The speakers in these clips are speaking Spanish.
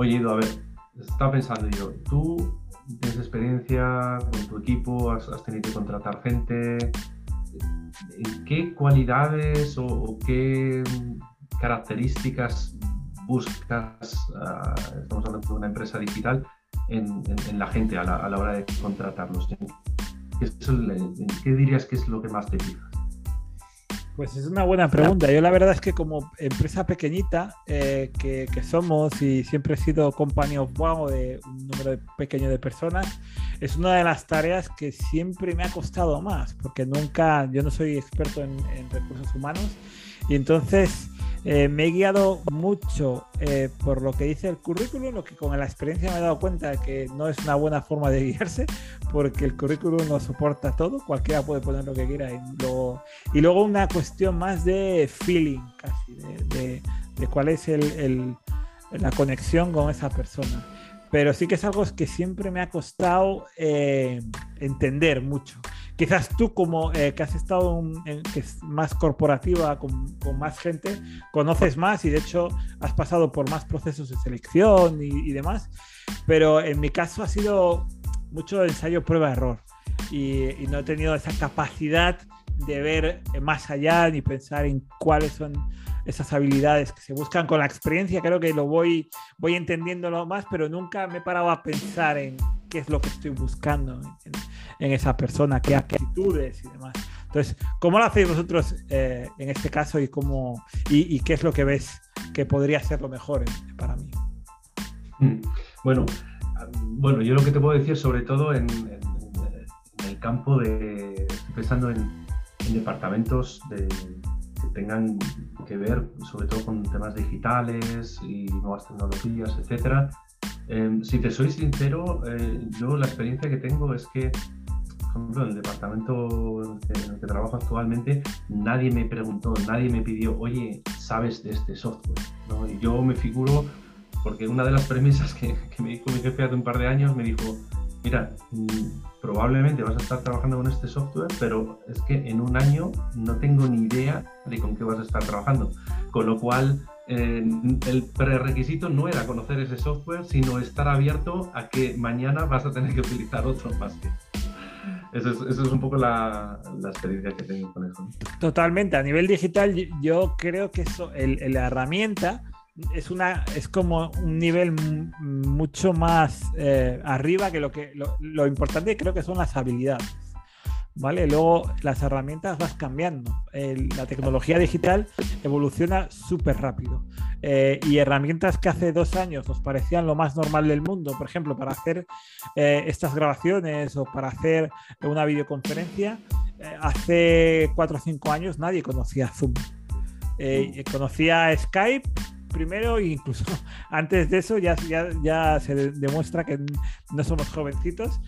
Oye, a ver, estaba pensando yo, tú tienes experiencia con tu equipo, has, tenido que contratar gente. ¿En qué cualidades o, qué características buscas, ah, estamos hablando de una empresa digital, en, la gente a la, hora de contratarlos? ¿En qué, dirías que es lo que más te fijas? Pues es una buena pregunta. Yo la verdad es que como empresa pequeñita eh, que, somos y siempre he sido company of wow de un número pequeño de personas, es una de las tareas que siempre me ha costado más, porque nunca, yo no soy experto en, en recursos humanos y entonces eh, me he guiado mucho eh, por lo que dice el currículum, lo que con la experiencia me he dado cuenta que no es una buena forma de guiarse, porque el currículum no soporta todo, cualquiera puede poner lo que quiera. Y luego, y luego una cuestión más de feeling, casi, de, cuál es el, la conexión con esa persona. Pero sí que es algo que siempre me ha costado eh, entender mucho quizás tú como eh, que has estado en, que es más corporativa, con, más gente, conoces más y de hecho has pasado por más procesos de selección y, demás, pero en mi caso ha sido mucho ensayo, prueba, error. Y, no he tenido esa capacidad de ver más allá ni pensar en cuáles son esas habilidades que se buscan con la experiencia, creo que lo voy, voy entendiéndolo más, pero nunca me he parado a pensar en qué es lo que estoy buscando en, esa persona, qué actitudes y demás. Entonces, ¿cómo lo hacéis vosotros eh, en este caso y, cómo, y, qué es lo que ves que podría ser lo mejor para mí? Mm. Bueno, bueno, yo lo que te puedo decir sobre todo en, el campo de, pensando en, departamentos de, que tengan que ver sobre todo con temas digitales y nuevas tecnologías, etcétera, Em, si te soy sincero, eh, yo la experiencia que tengo es que, por ejemplo, en el departamento en el que trabajo actualmente, nadie me preguntó, nadie me pidió, oye, ¿sabes de este software? Y yo me figuro, porque una de las premisas que, me dijo mi jefe hace un par de años me dijo, mira, mm, probablemente vas a estar trabajando con este software, pero es que en un año no tengo ni idea de con qué vas a estar trabajando. Con lo cual, el prerequisito no era conocer ese software, sino estar abierto a que mañana vas a tener que utilizar otro más que. Eso es, eso es un poco la, la, experiencia que tengo con eso. Totalmente. A nivel digital, yo creo que eso, el, la herramienta es, una, es como un nivel mucho más eh, arriba que lo que lo, lo importante creo que son las habilidades. ¿vale? Luego las herramientas vas cambiando. la tecnología digital evoluciona súper rápido. Eh, y herramientas que hace dos años nos parecían lo más normal del mundo, por ejemplo, para hacer eh, estas grabaciones o para hacer una videoconferencia, hace cuatro o cinco años nadie conocía Zoom. conocía Skype primero e incluso antes de eso ya, ya, ya, se demuestra que no somos jovencitos.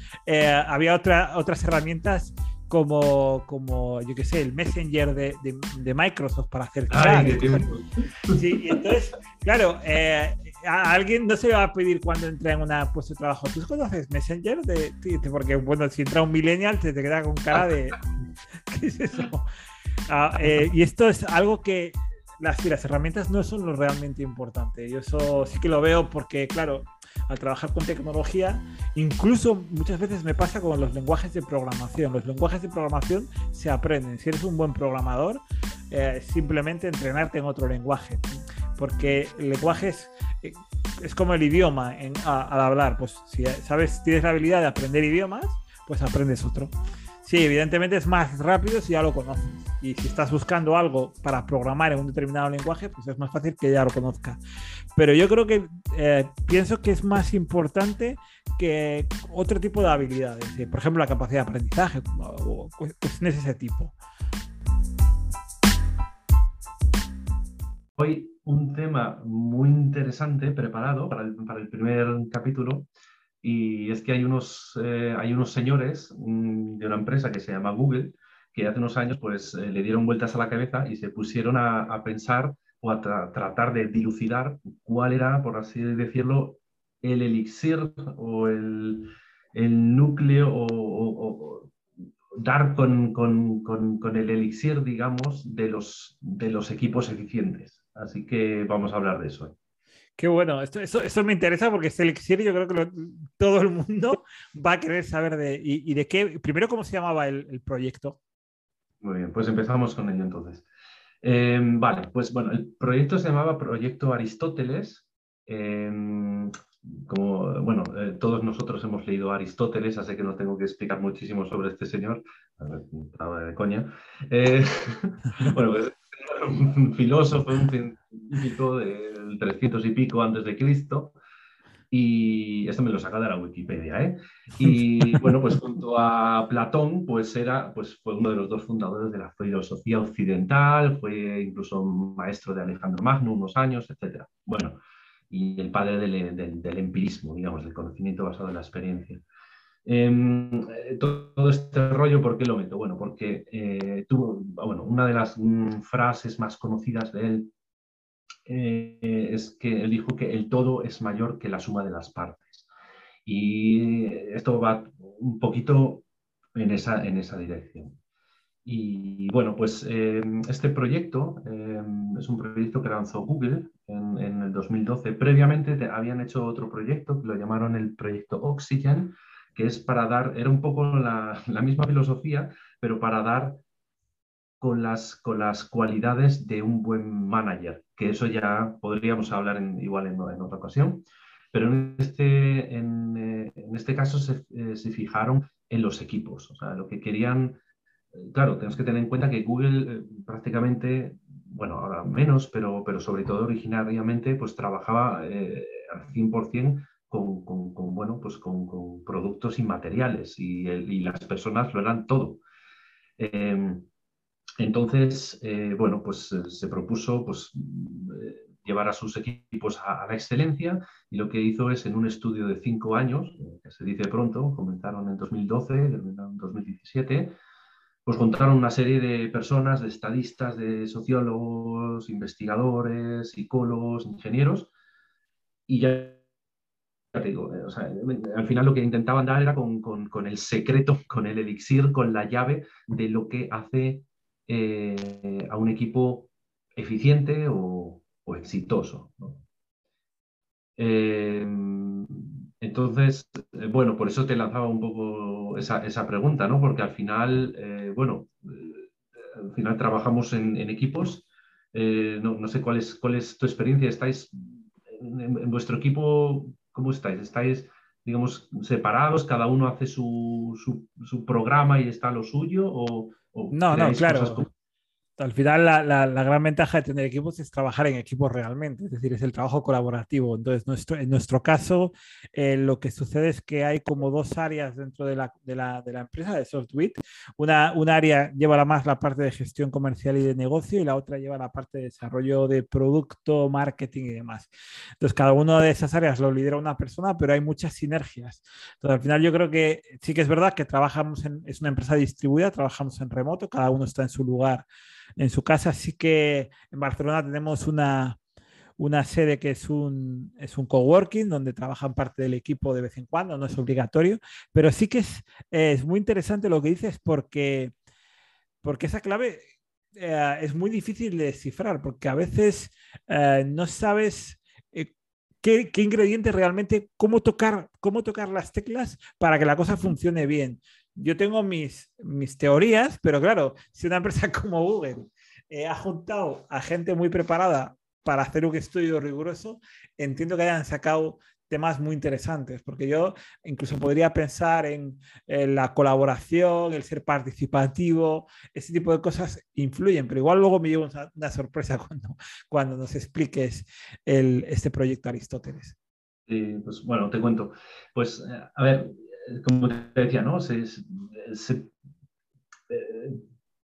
había otra, otras herramientas como, como yo qué sé, el Messenger de, de, Microsoft para hacer Sí, y entonces, claro, eh, a alguien no se va a pedir cuando entra en una puesto de trabajo. ¿Tú conoces Messenger? De, porque, bueno, si entra un millennial, te, te queda con cara de. ¿Qué es eso? Ah, eh, y esto es algo que las, herramientas no son lo realmente importante. Yo eso sí que lo veo porque, claro, al trabajar con tecnología, incluso muchas veces me pasa con los lenguajes de programación. Los lenguajes de programación se aprenden. Si eres un buen programador, eh, simplemente entrenarte en otro lenguaje. Porque el lenguaje es, eh, es como el idioma en, al hablar. Pues si sabes, tienes la habilidad de aprender idiomas, pues aprendes otro. Sí, evidentemente es más rápido si ya lo conoces. Y si estás buscando algo para programar en un determinado lenguaje, pues es más fácil que ya lo conozca. Pero yo creo que eh, pienso que es más importante que otro tipo de habilidades. Por ejemplo, la capacidad de aprendizaje o cuestiones de ese tipo. Hoy un tema muy interesante preparado para el, para el primer capítulo y es que hay unos, eh, hay unos señores de una empresa que se llama Google que hace unos años pues, eh, le dieron vueltas a la cabeza y se pusieron a, pensar o a tratar de dilucidar cuál era, por así decirlo, el elixir o el, el núcleo o, dar con, con, con, con, el elixir, digamos, de los, de los equipos eficientes. Así que vamos a hablar de eso. Qué bueno, esto, me interesa porque es Elixir yo creo que todo el mundo va a querer saber de, y, de qué, primero, ¿cómo se llamaba el, proyecto? Muy bien, pues empezamos con ello entonces. Em, vale, pues bueno, el proyecto se llamaba Proyecto Aristóteles. Em, como, bueno, eh, todos nosotros hemos leído Aristóteles, así que no tengo que explicar muchísimo sobre este señor. De coña. Eh, bueno, pues un filósofo, un científico del 300 y pico antes de Cristo. Y esto me lo saca de la Wikipedia, ¿eh? Y bueno, pues junto a Platón, pues era, pues fue uno de los dos fundadores de la filosofía occidental, fue incluso maestro de Alejandro Magno unos años, etc. Bueno, y el padre del, del empirismo, digamos, del conocimiento basado en la experiencia. Em, eh, todo este rollo, ¿por qué lo meto? Bueno, porque eh, tuvo, bueno, una de las mm, frases más conocidas de él eh, es que él dijo que el todo es mayor que la suma de las partes. Y esto va un poquito en esa, en esa dirección. Y bueno, pues em, este proyecto em, es un proyecto que lanzó Google en, en, el 2012. Previamente habían hecho otro proyecto que lo llamaron el proyecto Oxygen, que es para dar, era un poco la, misma filosofía, pero para dar con las, con las cualidades de un buen manager, que eso ya podríamos hablar en, igual en, otra ocasión, pero en este, en, eh, este caso eh, se, fijaron en los equipos, o sea, lo que querían, eh, claro, tenemos que tener en cuenta que Google prácticamente, bueno, ahora menos, pero, pero sobre todo originariamente, pues trabajaba al 100% con, bueno, pues con, productos inmateriales y, y, las personas lo eran todo. Entonces, eh, bueno, pues eh, se propuso pues, eh, llevar a sus equipos a, la excelencia y lo que hizo es en un estudio de cinco años, que se dice pronto, comenzaron en 2012, terminaron en 2017, pues contaron una serie de personas, de estadistas, de sociólogos, investigadores, psicólogos, ingenieros, y ya digo, eh, al final lo que intentaban dar era con, el secreto, con el elixir, con la llave de lo que hace eh, a un equipo eficiente o, exitoso. Eh, entonces, bueno, por eso te lanzaba un poco esa, pregunta, ¿no? Porque al final, bueno, al final trabajamos en, equipos. No, sé cuál es, tu experiencia. ¿Estáis en vuestro equipo ¿Cómo estáis? ¿Estáis, digamos, separados? ¿Cada uno hace su, programa y está lo suyo? ¿O, no, no, claro al final la, gran ventaja de tener equipos es trabajar en equipos realmente, es decir, es el trabajo colaborativo. Entonces, nuestro, en nuestro caso, eh, lo que sucede es que hay como dos áreas dentro de la, empresa de SoftWit. Una, un área lleva más la parte de gestión comercial y de negocio y la otra lleva la parte de desarrollo de producto, marketing y demás. Entonces, cada una de esas áreas lo lidera una persona, pero hay muchas sinergias. Entonces, al final yo creo que sí que es verdad que trabajamos en, es una empresa distribuida, trabajamos en remoto, cada uno está en su lugar en su casa. Así que en Barcelona tenemos una, una sede que es un, es un coworking donde trabajan parte del equipo de vez en cuando, no es obligatorio, pero sí que es, es muy interesante lo que dices porque, porque esa clave eh, es muy difícil de descifrar, porque a veces eh, no sabes eh, qué, qué ingrediente realmente, cómo tocar, cómo tocar las teclas para que la cosa funcione bien yo tengo mis, mis teorías, pero claro, si una empresa como Google eh, ha juntado a gente muy preparada para hacer un estudio riguroso, entiendo que hayan sacado temas muy interesantes, porque yo incluso podría pensar en, la colaboración, el ser participativo, ese tipo de cosas influyen, pero igual luego me llevo una, sorpresa cuando, cuando nos expliques el, este proyecto Aristóteles. Sí, pues bueno, te cuento. Pues eh, a ver, como te decía, ¿no? Se, eh,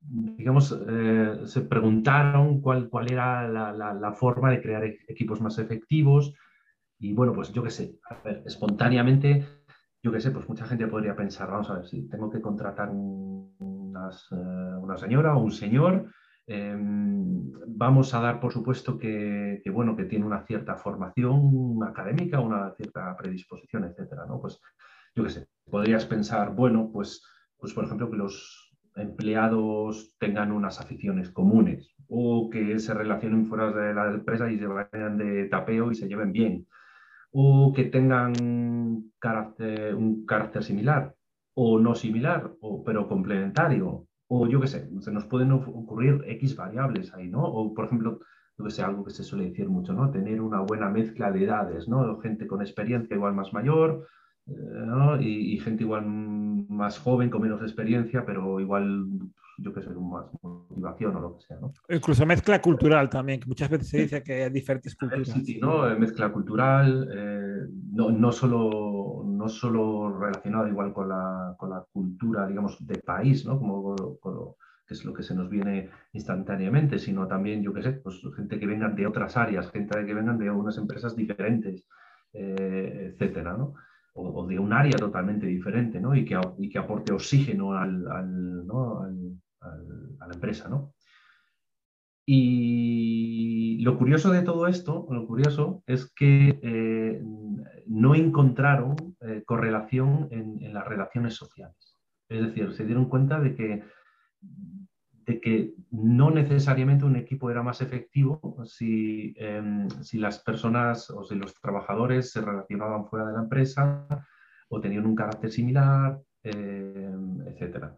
digamos, eh, se preguntaron cuál, cuál era la, forma de crear e-, equipos más efectivos y bueno, pues yo qué sé, espontáneamente, yo qué sé, pues mucha gente podría pensar, vamos a ver, si tengo que contratar eh, una señora o un señor, em, vamos a dar por supuesto que, que, bueno, que tiene una cierta formación académica, una cierta predisposición, etcétera, ¿no? Pues yo qué sé, podrías pensar, bueno, pues, pues por ejemplo, que los, empleados tengan unas aficiones comunes o que se relacionen fuera de la empresa y se vayan de tapeo y se lleven bien o que tengan un carácter similar o no similar, o, pero complementario, o yo qué sé, se nos pueden ocurrir X variables ahí, ¿no? O, por ejemplo, yo que sé, algo que se suele decir mucho, ¿no? Tener una buena mezcla de edades, ¿no? Gente con experiencia igual más mayor, eh, y, gente igual más joven, con menos experiencia, pero igual yo que sé, más motivación o lo que sea. ¿no? Incluso mezcla cultural también, que muchas veces se dice que hay diferentes culturas. Sí, ¿no? Eh, mezcla cultural, eh, no, no, solo, no solo relacionada igual con la, con la cultura, digamos, de país, ¿no? Como, que es lo que se nos viene instantáneamente, sino también, yo qué sé, pues gente que vengan de otras áreas, gente que vengan de unas empresas diferentes, eh, etcétera, ¿no? O, de un área totalmente diferente, ¿no? Y que, y que aporte oxígeno a la empresa, ¿no? Y lo curioso de todo esto, lo curioso es que eh, no encontraron eh, correlación en, las relaciones sociales. Es decir, se dieron cuenta de que, de que no necesariamente un equipo era más efectivo si, em, si las personas o si los trabajadores se relacionaban fuera de la empresa o tenían un carácter similar, em, etcétera.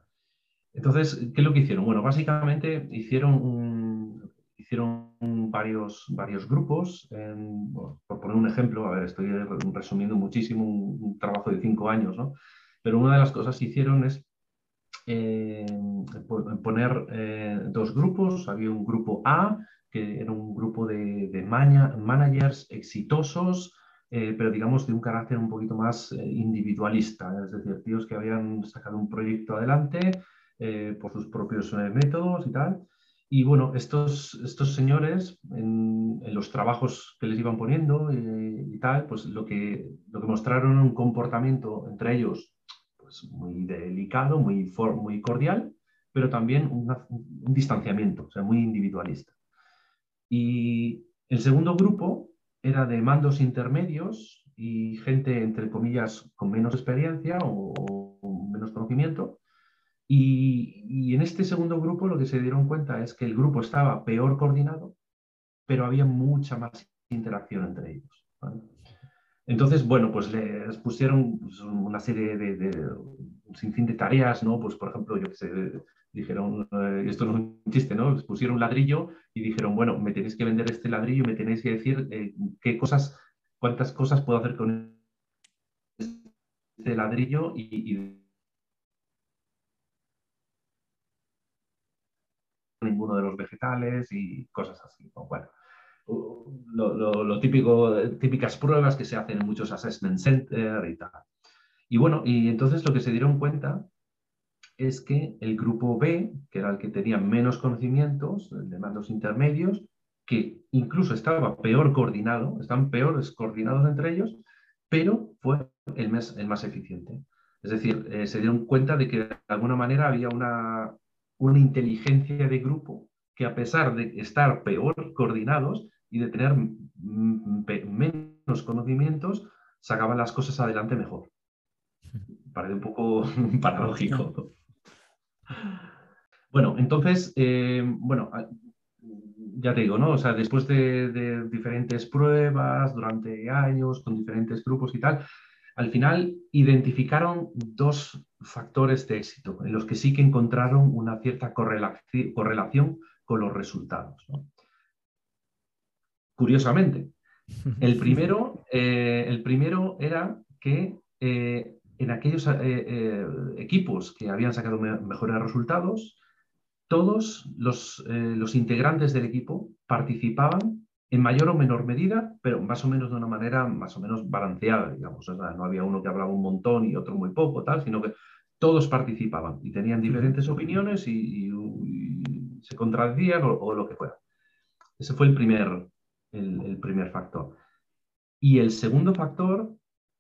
Entonces, ¿qué es lo que hicieron? Bueno, básicamente hicieron, hicieron varios, varios grupos. por poner un ejemplo, a ver, estoy resumiendo muchísimo un, trabajo de cinco años, ¿no? Pero una de las cosas que hicieron es eh, poner eh, dos grupos. Había un grupo A, que era un grupo de, de managers exitosos, eh, pero digamos de un carácter un poquito más individualista, es decir, tíos que habían sacado un proyecto adelante, eh, por sus propios eh, métodos y tal. Y bueno, estos, estos señores, en, los trabajos que les iban poniendo eh, y tal, pues lo que, lo que mostraron un comportamiento entre ellos pues muy delicado, muy, muy cordial, pero también un distanciamiento, o sea, muy individualista. Y el segundo grupo era de mandos intermedios y gente, entre comillas, con menos experiencia o, o menos conocimiento, y, en este segundo grupo lo que se dieron cuenta es que el grupo estaba peor coordinado, pero había mucha más interacción entre ellos. Entonces, bueno, pues les pusieron pues, una serie de, un sinfín de tareas, ¿no? Pues, por ejemplo, yo que sé, dijeron, eh, esto no es un chiste, ¿no? Les pusieron un ladrillo y dijeron, bueno, me tenéis que vender este ladrillo, me tenéis que decir eh, qué cosas, cuántas cosas puedo hacer con este ladrillo y, y ninguno de los vegetales y cosas así. Bueno, lo, típico, típicas pruebas que se hacen en muchos assessment centers y tal. Y bueno, y entonces lo que se dieron cuenta es que el grupo B, que era el que tenía menos conocimientos, el de mandos intermedios, que incluso estaba peor coordinado, están peores coordinados entre ellos, pero fue el más, el más eficiente. Es decir, eh, se dieron cuenta de que de alguna manera había una, una inteligencia de grupo que a pesar de estar peor coordinados y de tener menos conocimientos, sacaban las cosas adelante mejor. Parece un poco paradójico. Bueno, entonces, eh, bueno, ya te digo, ¿no? O sea, después de, diferentes pruebas durante años con diferentes grupos y tal, al final identificaron dos factores de éxito en los que sí que encontraron una cierta correlación con los resultados. Curiosamente, el primero, eh, el primero era que eh, en aquellos eh, equipos que habían sacado mejores resultados, todos los, los integrantes del equipo participaban en mayor o menor medida, pero más o menos de una manera más o menos balanceada, digamos. no había uno que hablaba un montón y otro muy poco, tal, sino que todos participaban y tenían diferentes opiniones y, se contradecían o, lo que fuera. Ese fue el primer, el, primer factor. Y el segundo factor,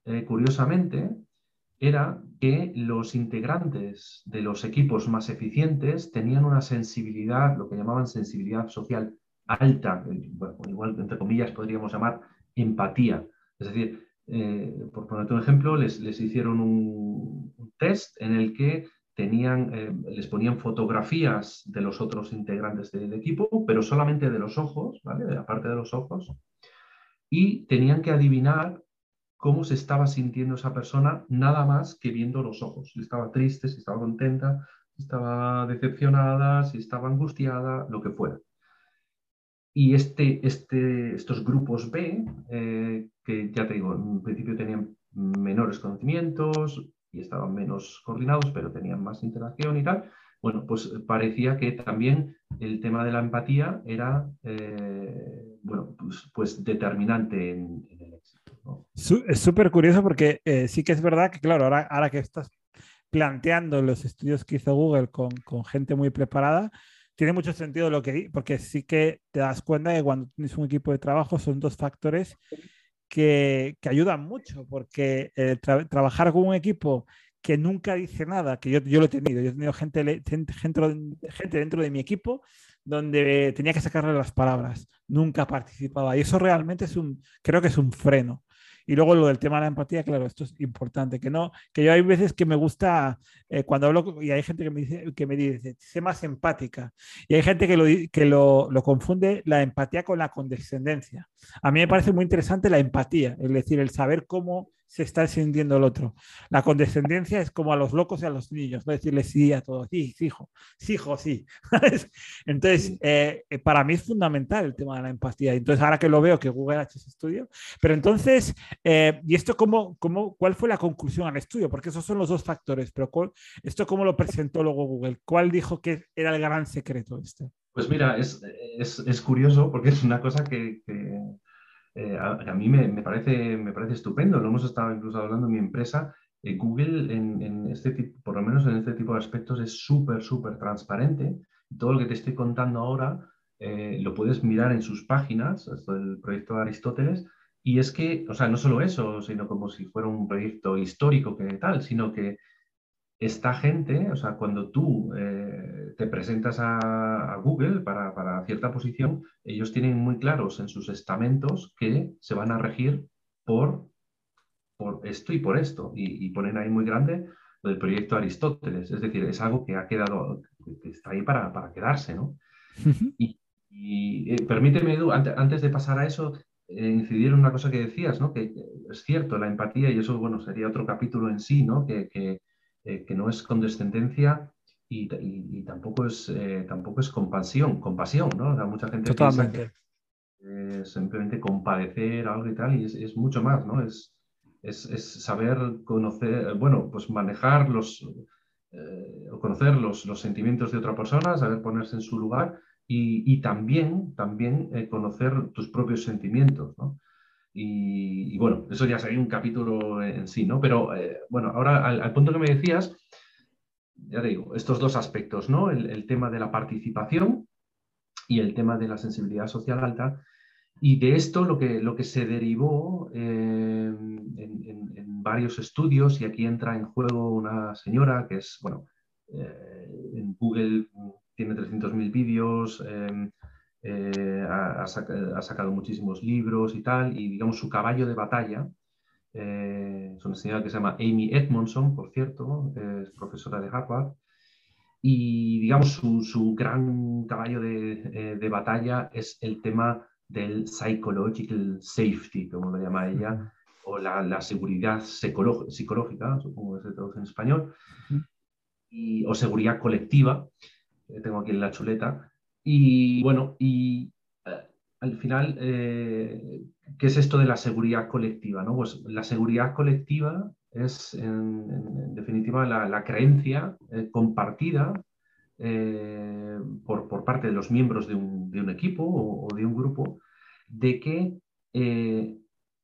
eh, curiosamente, era que los integrantes de los equipos más eficientes tenían una sensibilidad, lo que llamaban sensibilidad social alta, igual entre comillas podríamos llamar empatía. Es decir, eh, por ponerte un ejemplo, les, hicieron un, test en el que eh, les ponían fotografías de los otros integrantes del equipo, pero solamente de los ojos, ¿vale? De la parte de los ojos, y tenían que adivinar cómo se estaba sintiendo esa persona nada más que viendo los ojos. Si estaba triste, si estaba contenta, si estaba decepcionada, si estaba angustiada, lo que fuera. Y este, este, estos grupos B, eh, que ya te digo, en principio tenían menores conocimientos y estaban menos coordinados, pero tenían más interacción y tal, bueno, pues parecía que también el tema de la empatía era, eh, bueno, pues, pues, determinante en, el éxito. Es súper curioso porque eh, sí que es verdad que, claro, ahora, ahora que estás planteando los estudios que hizo Google con, con gente muy preparada, tiene mucho sentido lo que porque sí que te das cuenta que cuando tienes un equipo de trabajo son dos factores que, ayudan mucho, porque eh, trabajar con un equipo que nunca dice nada, que yo, yo lo he tenido, yo he tenido gente, gente, gente dentro de mi equipo donde tenía que sacarle las palabras, nunca participaba y eso realmente es un, creo que es un freno. Y luego lo del tema de la empatía, claro, esto es importante, que no, que yo hay veces que me gusta, eh, cuando hablo, y hay gente que me dice, que me dice, sé más empática, y hay gente que, lo, que lo, lo confunde la empatía con la condescendencia. A mí me parece muy interesante la empatía, es decir, el saber cómo se está sintiendo el otro. La condescendencia es como a los locos y a los niños, no decirle sí a todos, sí, sí, hijo, sí, hijo, sí. Entonces, eh, para mí es fundamental el tema de la empatía. Entonces, ahora que lo veo que Google ha hecho ese estudio, pero entonces, eh, ¿y esto cómo, cómo, cuál fue la conclusión al estudio? Porque esos son los dos factores, pero ¿esto cómo lo presentó luego Google? ¿Cuál dijo que era el gran secreto este? Pues mira, es, es, es curioso porque es una cosa que, que eh, a, mí me, parece, me parece estupendo. Lo hemos estado incluso hablando en mi empresa. Eh, Google, en, este tipo, por lo menos en este tipo de aspectos, es súper, súper transparente. Todo lo que te estoy contando ahora eh, lo puedes mirar en sus páginas, esto del proyecto Aristóteles, y es que, o sea, no solo eso, sino como si fuera un proyecto histórico que tal, sino que esta gente, o sea, cuando tú eh, te presentas a, Google para, cierta posición, ellos tienen muy claros en sus estamentos que se van a regir por, por esto y por esto. Y, ponen ahí muy grande lo del proyecto Aristóteles. Es decir, es algo que ha quedado, que está ahí para, quedarse, ¿no? y, eh, permíteme, Edu, antes, de pasar a eso, eh, incidir en una cosa que decías, ¿no? Que es cierto, la empatía, y eso, bueno, sería otro capítulo en sí, ¿no? que eh, que no es condescendencia y, tampoco, es, eh, tampoco es compasión, compasión, ¿no? mucha gente piensa que simplemente compadecer algo y tal, y es, mucho más, ¿no? Es, es, saber conocer, bueno, pues manejar los, eh, o conocer los, los, sentimientos de otra persona, saber ponerse en su lugar y, también, también conocer tus propios sentimientos, ¿no? Y, bueno, eso ya sería un capítulo en sí, ¿no? Pero eh, bueno, ahora al, punto que me decías, ya te digo, estos dos aspectos, ¿no? El, tema de la participación y el tema de la sensibilidad social alta. Y de esto lo que, lo que se derivó eh, en, varios estudios, y aquí entra en juego una señora que es, bueno, eh, en Google tiene 300.000 vídeos, eh, ha, sacado muchísimos libros y tal, y digamos su caballo de batalla, eh, es una señora que se llama Amy Edmondson, por cierto, es profesora de Harvard, y digamos su, gran caballo de, eh, batalla es el tema del psychological safety, como lo llama ella, o la, seguridad psicológica, supongo que se traduce en español, y, o seguridad colectiva, tengo aquí en la chuleta, y bueno, y eh, al final, eh, ¿qué es esto de la seguridad colectiva? ¿no? Pues la seguridad colectiva es, en, definitiva, la, creencia eh, compartida por, por, parte de los miembros de un, de un equipo o, de un grupo de que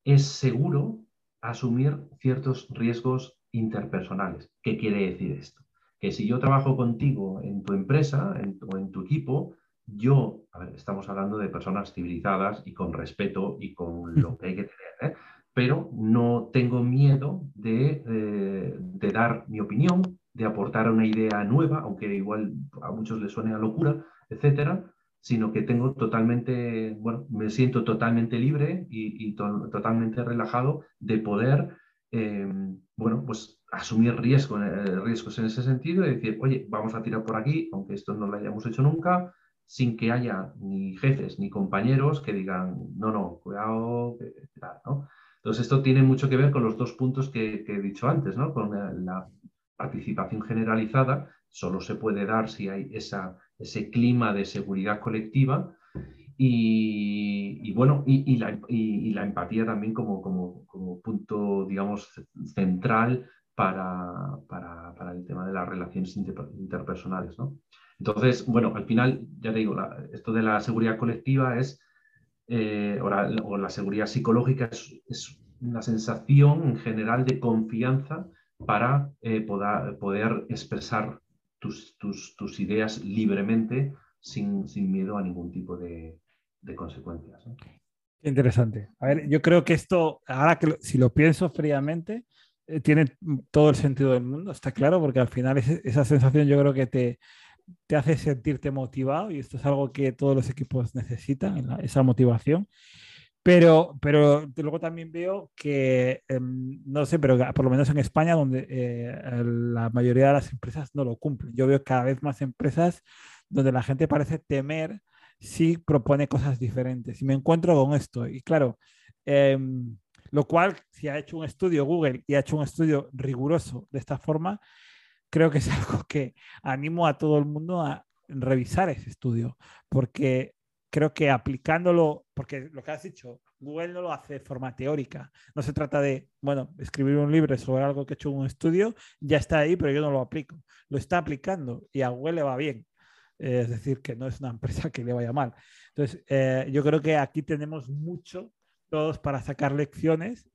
es seguro asumir ciertos riesgos interpersonales. ¿Qué quiere decir esto? Que si yo trabajo contigo en tu empresa o en tu equipo, yo, a ver, estamos hablando de personas civilizadas y con respeto y con lo que hay que tener, ¿eh? pero no tengo miedo de, eh, de, dar mi opinión, de aportar una idea nueva, aunque igual a muchos les suene a locura, etcétera, sino que tengo totalmente, bueno, me siento totalmente libre y, totalmente relajado de poder, em, bueno, pues asumir riesgos, riesgos en ese sentido y decir, oye, vamos a tirar por aquí, aunque esto no lo hayamos hecho nunca, sin que haya ni jefes ni compañeros que digan, no, no, cuidado, ¿no? Entonces, esto tiene mucho que ver con los dos puntos que, he dicho antes, ¿no? Con la, participación generalizada, solo se puede dar si hay esa, ese clima de seguridad colectiva y, bueno, y, la, empatía también como, como, como punto, digamos, central para, para, el tema de las relaciones interpersonales. ¿no? Entonces, bueno, al final, ya te digo, esto de la seguridad colectiva es, eh, o, la, seguridad psicológica es, una sensación en general de confianza para eh, poder, expresar tus, ideas libremente sin, miedo a ningún tipo de, de consecuencias. Interesante. A ver, yo creo que esto, ahora que si lo pienso fríamente, eh, tiene todo el sentido del mundo, está claro, porque al final esa sensación yo creo que te, te hace sentirte motivado y esto es algo que todos los equipos necesitan, esa motivación. Pero, pero luego también veo que, em, no sé, pero por lo menos en España, donde eh, la mayoría de las empresas no lo cumplen. Yo veo cada vez más empresas donde la gente parece temer si propone cosas diferentes. Y me encuentro con esto. Y claro, em, lo cual, si ha hecho un estudio Google y ha hecho un estudio riguroso de esta forma, creo que es algo que animo a todo el mundo a revisar ese estudio, porque creo que aplicándolo, porque lo que has dicho, Google no lo hace de forma teórica. No se trata de, bueno, escribir un libro sobre algo que he hecho en un estudio, ya está ahí, pero yo no lo aplico. Lo está aplicando y a Google le va bien. es decir, que no es una empresa que le vaya mal. Entonces, eh, yo creo que aquí tenemos mucho todos para sacar lecciones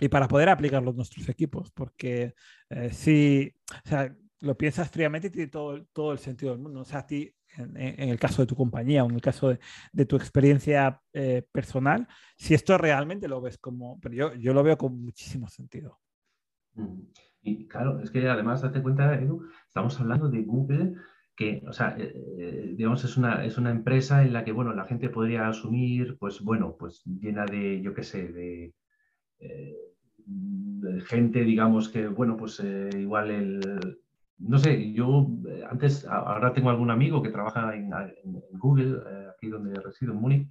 y para poder aplicarlo en nuestros equipos, porque eh, si o sea, lo piensas fríamente tiene todo, todo el sentido del mundo. O sea, a ti, en, el caso de tu compañía o en el caso de, de tu experiencia eh, personal, si esto realmente lo ves como, pero yo, yo lo veo con muchísimo sentido. Mm. Y claro, es que además, date cuenta, Edu, estamos hablando de Google que, o sea, eh, digamos, es una, es una empresa en la que, bueno, la gente podría asumir, pues, bueno, pues llena de, yo qué sé, de, gente, digamos, que, bueno, pues igual el, no sé, yo antes, ahora tengo algún amigo que trabaja en, Google, aquí donde resido, en Múnich.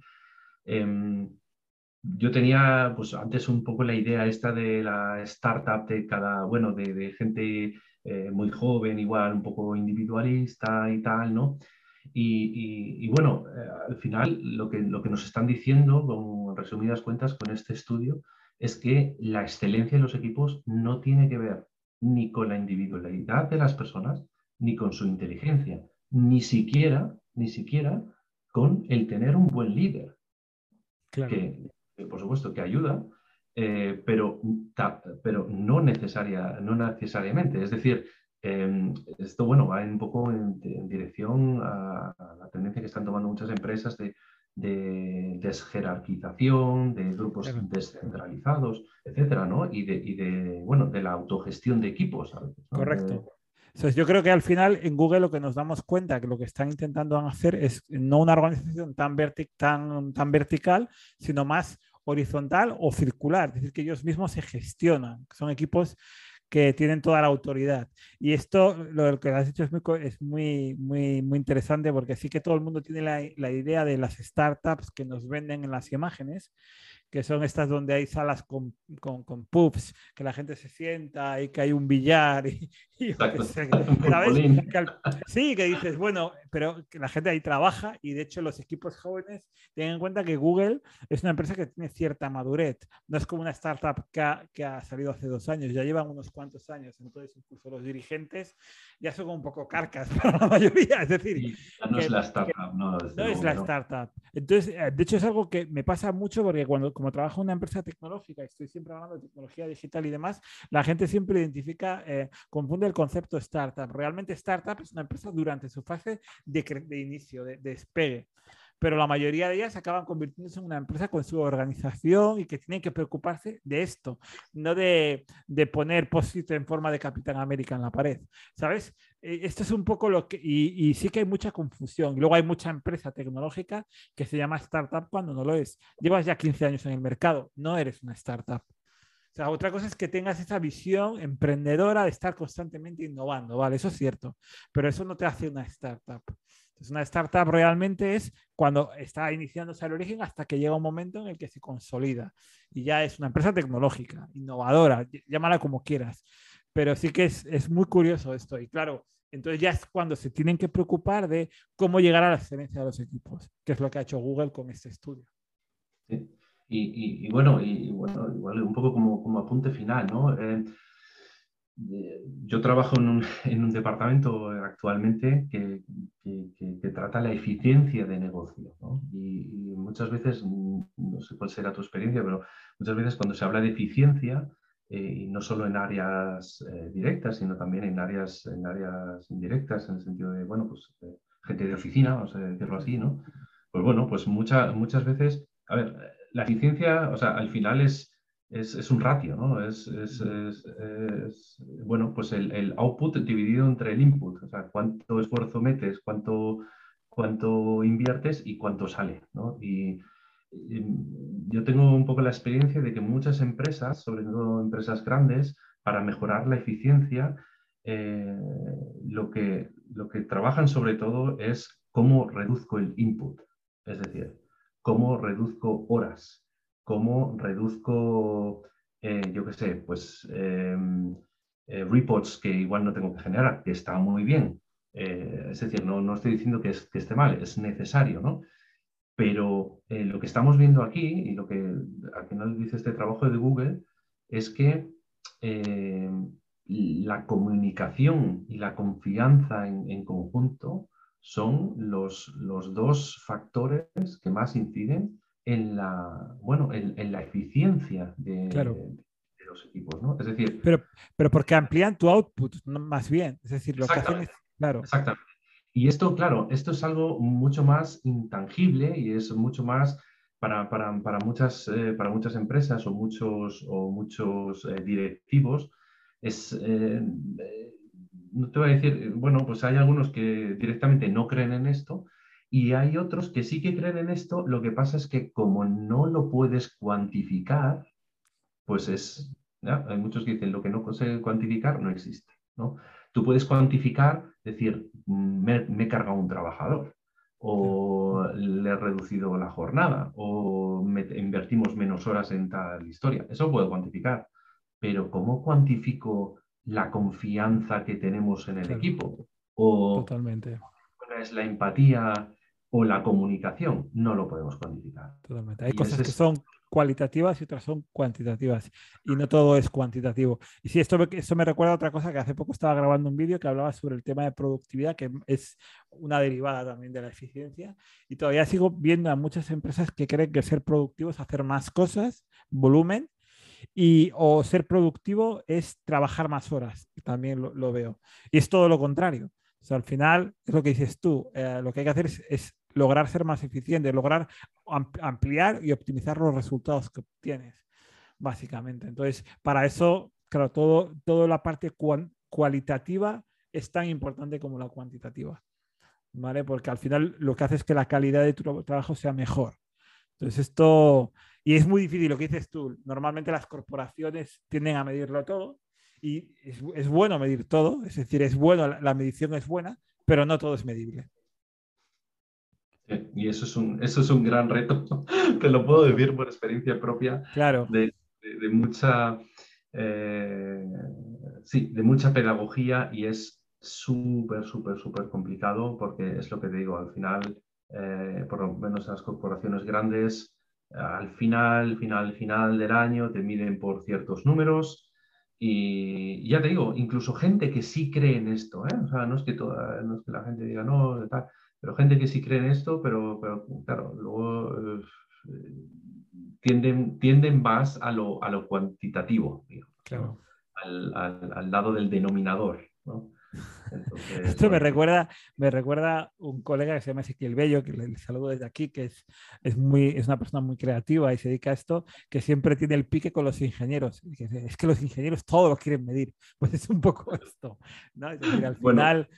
Em, yo tenía, pues antes un poco la idea esta de la startup de cada, bueno, de, de gente eh, muy joven, igual un poco individualista y tal, ¿no? Y, bueno, eh, al final lo que, lo que nos están diciendo, con resumidas cuentas, con este estudio, es que la excelencia de los equipos no tiene que ver ni con la individualidad de las personas, ni con su inteligencia, ni siquiera, ni siquiera con el tener un buen líder. Que, por supuesto, que ayuda, eh, pero, pero no, necesaria, no necesariamente. Es decir, em, esto bueno, va un poco en, dirección a, la tendencia que están tomando muchas empresas de, de desjerarquización, de grupos descentralizados, etcétera, ¿no? Y de, y de, bueno, de la autogestión de equipos. Correcto. Entonces, yo creo que al final en Google lo que nos damos cuenta que lo que están intentando hacer es no una organización tan, tan, tan vertical, sino más horizontal o circular, es decir, que ellos mismos se gestionan, son equipos que tienen toda la autoridad. Y esto, lo que has dicho es muy, es muy, muy, muy interesante porque sí que todo el mundo tiene la, la idea de las startups que nos venden en las imágenes, que son estas donde hay salas con, con, con, pubs, que la gente se sienta y que hay un billar. Y, sí, que dices, bueno, pero que la gente ahí trabaja y de hecho los equipos jóvenes tienen en cuenta que Google es una empresa que tiene cierta madurez. No es como una startup que ha, que ha salido hace dos años, ya llevan unos cuantos años. Entonces, incluso los dirigentes ya son un poco carcas para la mayoría. Es decir, no es la startup. no, no es la startup. Entonces, eh, de hecho, es algo que me pasa mucho porque cuando como trabajo en una empresa tecnológica, estoy siempre hablando de tecnología digital y demás, la gente siempre identifica, eh, confunde el concepto startup. Realmente startup es una empresa durante su fase de, de inicio, de, de despegue pero la mayoría de ellas acaban convirtiéndose en una empresa con su organización y que tienen que preocuparse de esto, no de, de poner post en forma de Capitán América en la pared, ¿sabes? Eh, esto es un poco lo que, y, y, sí que hay mucha confusión. Luego hay mucha empresa tecnológica que se llama startup cuando no lo es. Llevas ya 15 años en el mercado, no eres una startup. O sea, otra cosa es que tengas esa visión emprendedora de estar constantemente innovando, ¿vale? Eso es cierto, pero eso no te hace una startup. Entonces, una startup realmente es cuando está iniciándose al origen hasta que llega un momento en el que se consolida y ya es una empresa tecnológica, innovadora, llámala como quieras. Pero sí que es, es muy curioso esto. Y claro, entonces ya es cuando se tienen que preocupar de cómo llegar a la excelencia de los equipos, que es lo que ha hecho Google con este estudio. Sí. Y, bueno, y bueno, igual un poco como, como apunte final, ¿no? Eh, yo trabajo en un, en un, departamento actualmente que, que, trata la eficiencia de negocio, ¿no? y, muchas veces, no sé cuál será tu experiencia, pero muchas veces cuando se habla de eficiencia, eh, y no solo en áreas directas, sino también en áreas, en áreas indirectas, en el sentido de, bueno, pues gente de oficina, vamos a decirlo así, ¿no? Pues bueno, pues muchas muchas veces, a ver, la eficiencia, o sea, al final es, es, un ratio, ¿no? Es, bueno, pues el, output dividido entre el input, o sea, cuánto esfuerzo metes, cuánto, cuánto inviertes y cuánto sale, ¿no? Y, yo tengo un poco la experiencia de que muchas empresas, sobre todo empresas grandes, para mejorar la eficiencia, eh, lo, que, lo que trabajan sobre todo es cómo reduzco el input. Es decir, cómo reduzco horas, cómo reduzco, eh, yo qué sé, pues em, eh, reports que igual no tengo que generar, que está muy bien. Eh, es decir, no, no estoy diciendo que, esté mal, es necesario, ¿no? Pero lo que estamos viendo aquí, y lo que al final dice este trabajo de Google, es que la comunicación y la confianza en conjunto son los, los dos factores que más inciden en la, bueno, en, la eficiencia de, los equipos, ¿no? Es decir... Pero, pero porque amplían tu output, más bien. Es decir, lo que hacen es... Claro. Exactamente. Y esto, claro, esto es algo mucho más intangible y es mucho más para, para, para muchas, eh, para muchas empresas o muchos, o muchos eh, directivos, es, eh, no te voy a decir, bueno, pues hay algunos que directamente no creen en esto y hay otros que sí que creen en esto. Lo que pasa es que como no lo puedes cuantificar, pues es, hay muchos que dicen, lo que no se cuantificar no existe, ¿no? Tú puedes cuantificar, decir, me, me he cargado un trabajador o le he reducido la jornada o invertimos menos horas en tal historia. Eso puedo cuantificar. Pero ¿cómo cuantifico la confianza que tenemos en el equipo. O Totalmente. es la empatía o la comunicación. No lo podemos cuantificar. Totalmente. Hay cosas que son cualitativas y otras son cuantitativas. Y no todo es cuantitativo. Y sí, esto, esto me recuerda a otra cosa que hace poco estaba grabando un vídeo que hablaba sobre el tema de productividad, que es una derivada también de la eficiencia. Y todavía sigo viendo a muchas empresas que creen que ser productivo es hacer más cosas, volumen, y o ser productivo es trabajar más horas, también lo, veo. Y es todo lo contrario. O sea, al final, es lo que dices tú, eh, lo que hay que hacer es, lograr ser más eficiente, lograr ampliar y optimizar los resultados que obtienes, básicamente. Entonces, para eso, claro, todo, toda la parte cualitativa es tan importante como la cuantitativa, ¿vale? Porque al final lo que hace es que la calidad de tu trabajo sea mejor. Entonces, esto y es muy difícil lo que dices tú. Normalmente las corporaciones tienden a medirlo todo y es, bueno medir todo, es decir, es bueno, la, medición es buena, pero no todo es medible. Y eso es, un, eso es un gran reto, te lo puedo decir por experiencia propia. Claro. De, mucha, eh, sí, de mucha pedagogía y es súper, súper, súper complicado porque es lo que te digo, al final, eh, por lo menos en las corporaciones grandes, al final, final, final del año te miden por ciertos números y ya te digo, incluso gente que sí cree en esto, ¿eh? o sea, no es, que toda, no es que la gente diga no, tal, pero gente que sí cree en esto, pero, pero claro, luego eh, tienden, tienden más a lo, a lo cuantitativo, claro. al, al, al, lado del denominador. ¿no? Esto me recuerda, me recuerda un colega que se llama Ezequiel Bello, que le, saludo desde aquí, que es, es, muy, es una persona muy creativa y se dedica a esto, que siempre tiene el pique con los ingenieros. es que los ingenieros todos lo quieren medir. Pues es un poco esto. ¿no? al final...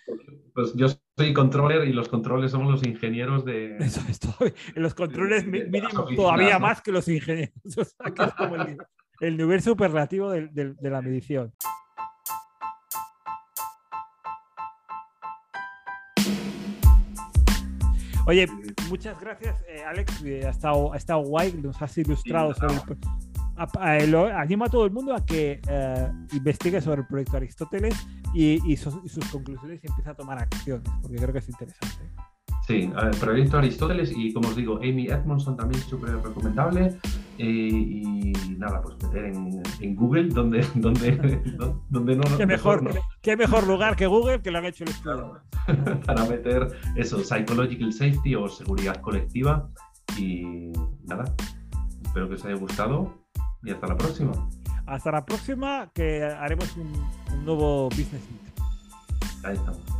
pues yo soy controller y los controles somos los ingenieros de... Eso es todo. Los controles miden todavía más que los ingenieros. O sea, que es como el el nivel superlativo de, de la medición. Oye, muchas gracias, eh, Alex. Eh, ha, estado, ha estado guay, nos has ilustrado sobre el, animo a todo el mundo a que eh, investigue sobre el proyecto Aristóteles y, sus, y, sus, conclusiones y empiece a tomar acciones, porque creo que es interesante. Sí, el proyecto Aristóteles y como os digo, Amy Edmondson también es súper recomendable. Y nada, pues meter en, Google donde, donde, donde no. ¿Qué mejor, ¿Qué mejor lugar que Google que lo han hecho el estudio? Para meter eso, Psychological Safety o seguridad colectiva. Y nada, espero que os haya gustado y hasta la próxima. Hasta la próxima, que haremos un, un nuevo business meet. Ahí estamos.